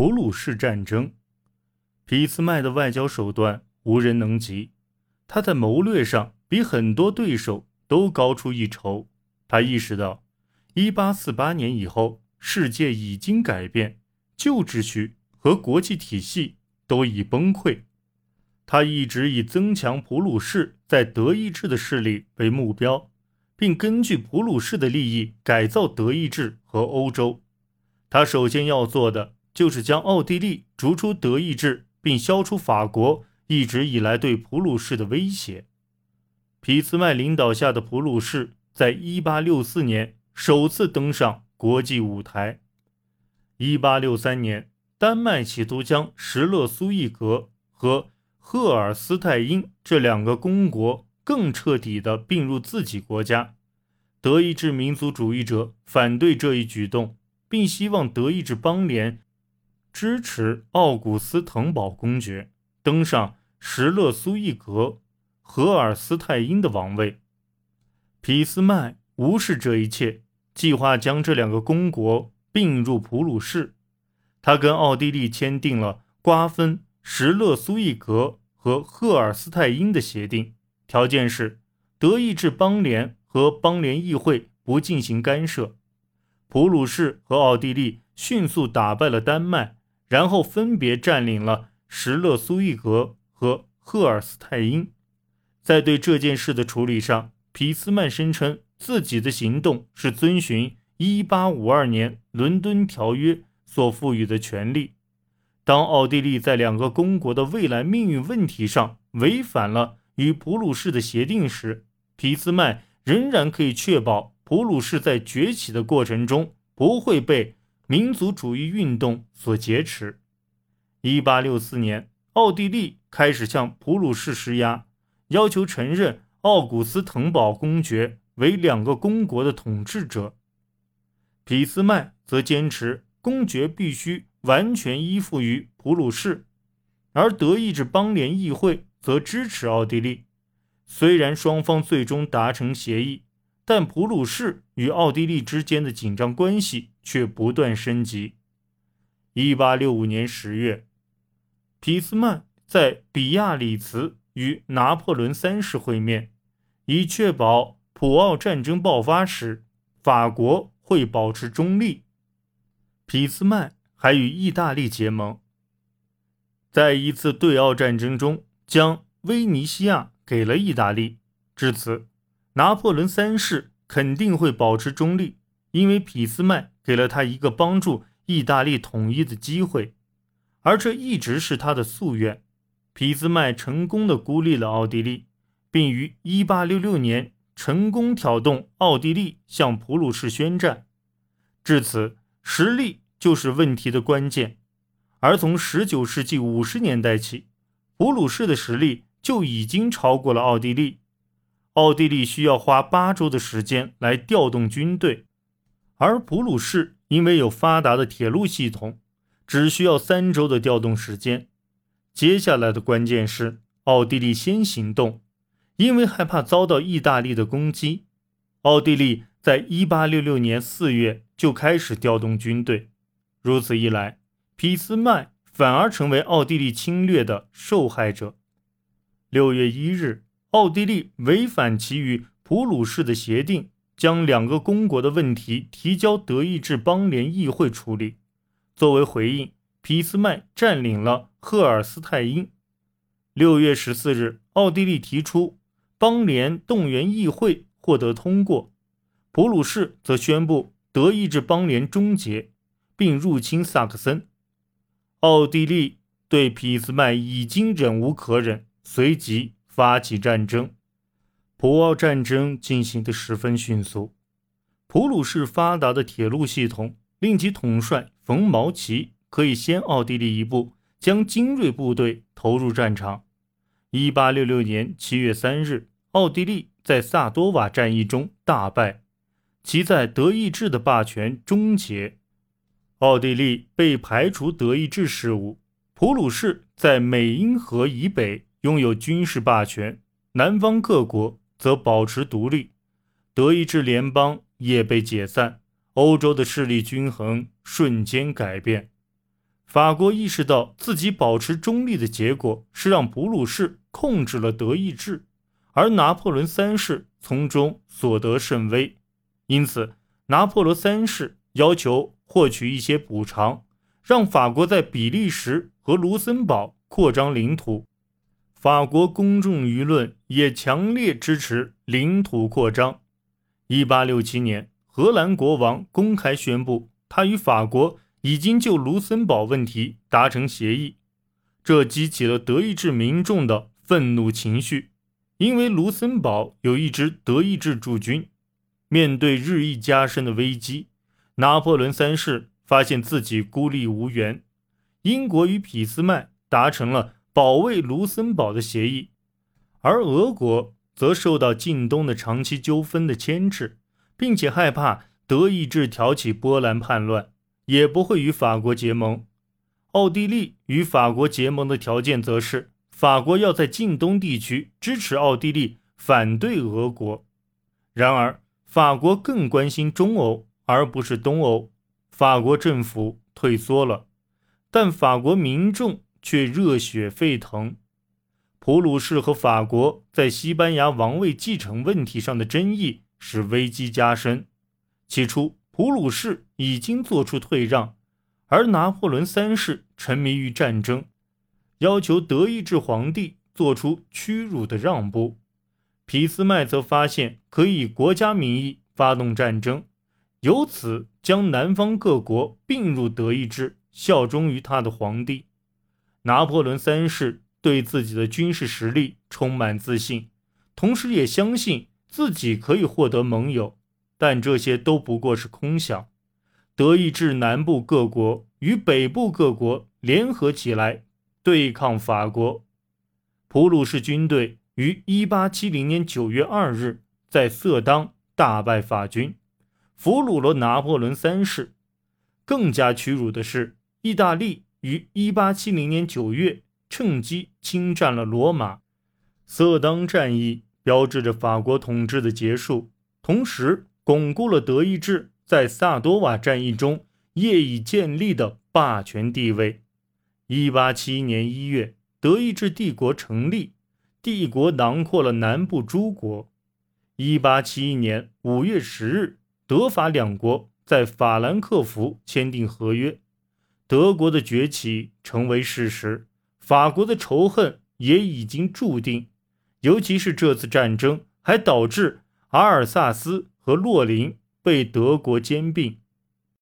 普鲁士战争，俾斯麦的外交手段无人能及，他在谋略上比很多对手都高出一筹。他意识到，一八四八年以后，世界已经改变，旧秩序和国际体系都已崩溃。他一直以增强普鲁士在德意志的势力为目标，并根据普鲁士的利益改造德意志和欧洲。他首先要做的。就是将奥地利逐出德意志，并消除法国一直以来对普鲁士的威胁。俾斯麦领导下的普鲁士在1864年首次登上国际舞台。1863年，丹麦企图将石勒苏伊格和赫尔斯泰因这两个公国更彻底地并入自己国家。德意志民族主义者反对这一举动，并希望德意志邦联。支持奥古斯滕堡公爵登上石勒苏伊格荷尔斯泰因的王位。俾斯麦无视这一切，计划将这两个公国并入普鲁士。他跟奥地利签订了瓜分石勒苏伊格和赫尔斯泰因的协定，条件是德意志邦联和邦联议会不进行干涉。普鲁士和奥地利迅速打败了丹麦。然后分别占领了石勒苏伊格和赫尔斯泰因。在对这件事的处理上，俾斯麦声称自己的行动是遵循1852年伦敦条约所赋予的权利。当奥地利在两个公国的未来命运问题上违反了与普鲁士的协定时，俾斯麦仍然可以确保普鲁士在崛起的过程中不会被。民族主义运动所劫持。一八六四年，奥地利开始向普鲁士施压，要求承认奥古斯滕堡公爵为两个公国的统治者。俾斯麦则坚持公爵必须完全依附于普鲁士，而德意志邦联议会则支持奥地利。虽然双方最终达成协议。但普鲁士与奥地利之间的紧张关系却不断升级。一八六五年十月，俾斯麦在比亚里茨与拿破仑三世会面，以确保普奥战争爆发时法国会保持中立。俾斯麦还与意大利结盟，在一次对奥战争中将威尼西亚给了意大利。至此。拿破仑三世肯定会保持中立，因为俾斯麦给了他一个帮助意大利统一的机会，而这一直是他的夙愿。俾斯麦成功的孤立了奥地利，并于1866年成功挑动奥地利向普鲁士宣战。至此，实力就是问题的关键。而从19世纪50年代起，普鲁士的实力就已经超过了奥地利。奥地利需要花八周的时间来调动军队，而普鲁士因为有发达的铁路系统，只需要三周的调动时间。接下来的关键是奥地利先行动，因为害怕遭到意大利的攻击。奥地利在1866年4月就开始调动军队，如此一来，俾斯麦反而成为奥地利侵略的受害者。6月1日。奥地利违反其与普鲁士的协定，将两个公国的问题提交德意志邦联议会处理。作为回应，俾斯麦占领了赫尔斯泰因。六月十四日，奥地利提出邦联动员议会获得通过，普鲁士则宣布德意志邦联终结，并入侵萨克森。奥地利对俾斯麦已经忍无可忍，随即。发起战争，普奥战争进行的十分迅速。普鲁士发达的铁路系统令其统帅冯毛奇可以先奥地利一步，将精锐部队投入战场。一八六六年七月三日，奥地利在萨多瓦战役中大败，其在德意志的霸权终结。奥地利被排除德意志事务，普鲁士在美因河以北。拥有军事霸权，南方各国则保持独立，德意志联邦也被解散，欧洲的势力均衡瞬间改变。法国意识到自己保持中立的结果是让普鲁士控制了德意志，而拿破仑三世从中所得甚微，因此拿破仑三世要求获取一些补偿，让法国在比利时和卢森堡扩张领土。法国公众舆论也强烈支持领土扩张。1867年，荷兰国王公开宣布，他与法国。已经就卢森堡问题达成协议，这激起了德意志民众的愤怒情绪。因为卢森堡有一支德意志驻军，面对日益加深的危机，拿破仑三世发现自己孤立无援。英国与俾斯麦达成了保卫卢森堡的协议，而俄国则受到近东的长期纠纷的牵制，并且害怕德意志挑起波兰叛乱。也不会与法国结盟。奥地利与法国结盟的条件则是，法国要在近东地区支持奥地利，反对俄国。然而，法国更关心中欧而不是东欧。法国政府退缩了，但法国民众却热血沸腾。普鲁士和法国在西班牙王位继承问题上的争议使危机加深。起初。普鲁士已经做出退让，而拿破仑三世沉迷于战争，要求德意志皇帝做出屈辱的让步。俾斯麦则发现可以国家名义发动战争，由此将南方各国并入德意志，效忠于他的皇帝。拿破仑三世对自己的军事实力充满自信，同时也相信自己可以获得盟友。但这些都不过是空想。德意志南部各国与北部各国联合起来对抗法国。普鲁士军队于1870年9月2日在色当大败法军，俘虏了拿破仑三世。更加屈辱的是，意大利于1870年9月趁机侵占了罗马。色当战役标志着法国统治的结束，同时。巩固了德意志在萨多瓦战役中业已建立的霸权地位。一八七一年一月，德意志帝国成立，帝国囊括了南部诸国。一八七一年五月十日，德法两国在法兰克福签订合约，德国的崛起成为事实，法国的仇恨也已经注定。尤其是这次战争还导致阿尔萨斯。和洛林被德国兼并。